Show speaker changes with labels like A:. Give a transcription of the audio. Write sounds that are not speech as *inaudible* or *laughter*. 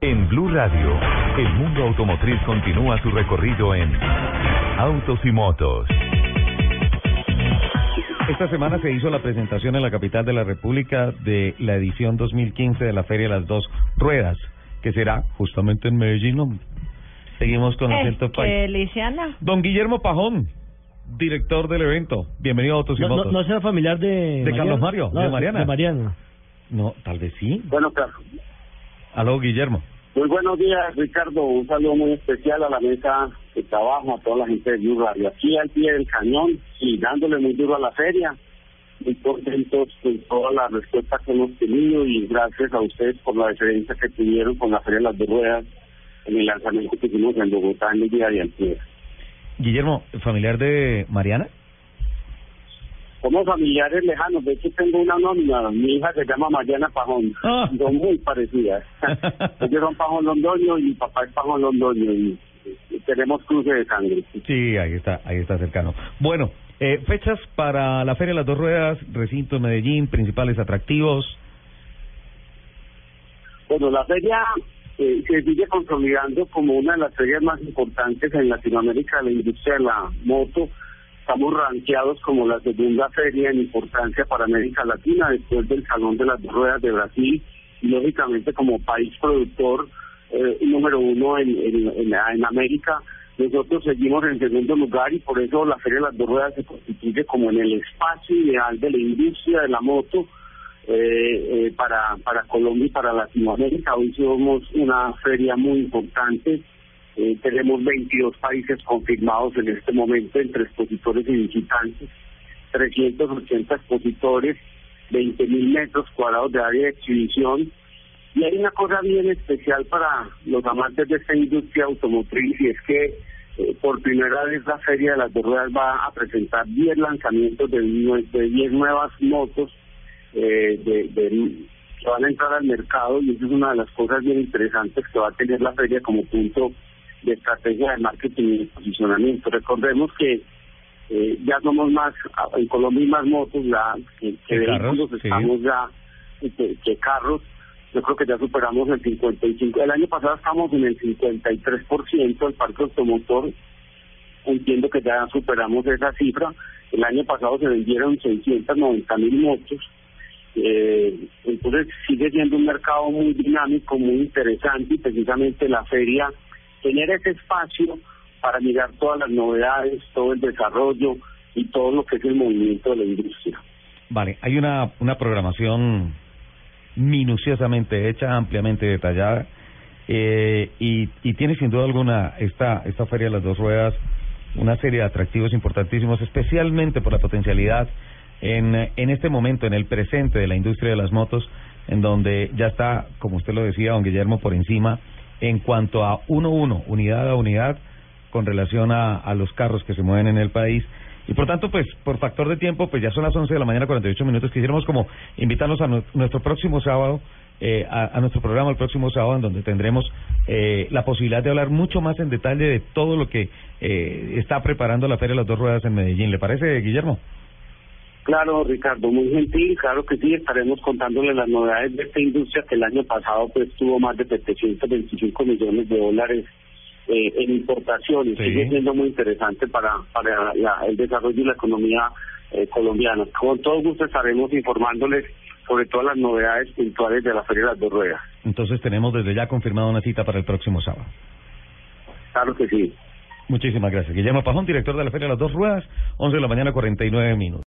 A: En Blue Radio, el mundo automotriz continúa su recorrido en Autos y Motos.
B: Esta semana se hizo la presentación en la capital de la República de la edición 2015 de la Feria de las Dos Ruedas, que será justamente en Medellín. ¿no? Seguimos con el
C: qué
B: país.
C: deliciana.
B: Don Guillermo Pajón, director del evento. Bienvenido a Autos y
D: No, no,
B: Motos.
D: no será familiar de...
B: ¿De Carlos Mario?
D: No,
B: ¿De Mariana?
D: De Mariana.
B: No, tal vez sí.
E: Bueno, claro.
B: Aló, Guillermo.
E: Muy buenos días, Ricardo. Un saludo muy especial a la mesa de trabajo, a toda la gente de Blue Radio. Aquí al pie del cañón y dándole muy duro a la feria. Muy contentos con toda la respuesta que hemos tenido y gracias a ustedes por la diferencia que tuvieron con la Feria de las Dos Ruedas en el lanzamiento que hicimos en Bogotá en el día de ayer.
B: Guillermo, familiar de Mariana.
E: Somos familiares lejanos. De hecho, tengo una nómina. Mi hija se llama Mariana Pajón.
B: Ah.
E: Son muy parecidas. *laughs* Ellos son Pajón Londoño y mi papá es Pajón Londoño. Y, y tenemos cruce de sangre.
B: Sí, ahí está, ahí está cercano. Bueno, eh, fechas para la Feria de las Dos Ruedas, recinto de Medellín, principales atractivos.
E: Bueno, la feria eh, se sigue consolidando como una de las ferias más importantes en Latinoamérica de la industria de la moto. Estamos rankeados como la segunda feria en importancia para América Latina después del Salón de las Dos Ruedas de Brasil lógicamente como país productor eh, número uno en, en, en, en América. Nosotros seguimos en segundo lugar y por eso la Feria de las Dos Ruedas se constituye como en el espacio ideal de la industria de la moto eh, eh, para, para Colombia y para Latinoamérica. Hoy somos una feria muy importante. Eh, tenemos 22 países confirmados en este momento entre expositores y visitantes, 380 expositores, 20 mil metros cuadrados de área de exhibición. Y hay una cosa bien especial para los amantes de esta industria automotriz y es que eh, por primera vez la Feria de las Dos Ruedas va a presentar 10 lanzamientos de, de 10 nuevas motos eh, de- que van a entrar al mercado y eso es una de las cosas bien interesantes que va a tener la feria como punto de estrategia de marketing y de posicionamiento. Recordemos que eh, ya somos más, en Colombia hay más motos ya
B: que, carros,
E: vehículos,
B: sí.
E: estamos ya que, que carros. Yo creo que ya superamos el 55. El año pasado estamos en el 53% del parque automotor. Entiendo que ya superamos esa cifra. El año pasado se vendieron 690 mil motos. Eh, entonces sigue siendo un mercado muy dinámico, muy interesante y precisamente la feria genera ese espacio para mirar todas las novedades, todo el desarrollo y todo lo que es el movimiento de la industria.
B: Vale, hay una, una programación minuciosamente hecha, ampliamente detallada, eh, y, y tiene sin duda alguna esta, esta Feria de las Dos Ruedas una serie de atractivos importantísimos, especialmente por la potencialidad en, en este momento, en el presente de la industria de las motos, en donde ya está, como usted lo decía, don Guillermo, por encima en cuanto a uno a uno, unidad a unidad, con relación a, a los carros que se mueven en el país. Y por tanto, pues, por factor de tiempo, pues ya son las 11 de la mañana, 48 minutos. Quisiéramos como invitarlos a nu- nuestro próximo sábado, eh, a, a nuestro programa el próximo sábado, en donde tendremos eh, la posibilidad de hablar mucho más en detalle de todo lo que eh, está preparando la Feria de las Dos Ruedas en Medellín. ¿Le parece, Guillermo?
E: Claro, Ricardo, muy gentil, claro que sí, estaremos contándole las novedades de esta industria que el año pasado pues tuvo más de 725 millones de dólares eh, en importaciones,
B: Sí.
E: sigue siendo muy interesante para, para la- el desarrollo y la economía eh, colombiana. Con todo gusto estaremos informándoles sobre todas las novedades puntuales de la Feria de las Dos Ruedas.
B: Entonces tenemos desde ya confirmada una cita para el próximo sábado.
E: Claro que sí.
B: Muchísimas gracias. Guillermo Pajón, director de la Feria de las Dos Ruedas, 11 de la mañana, 49 minutos.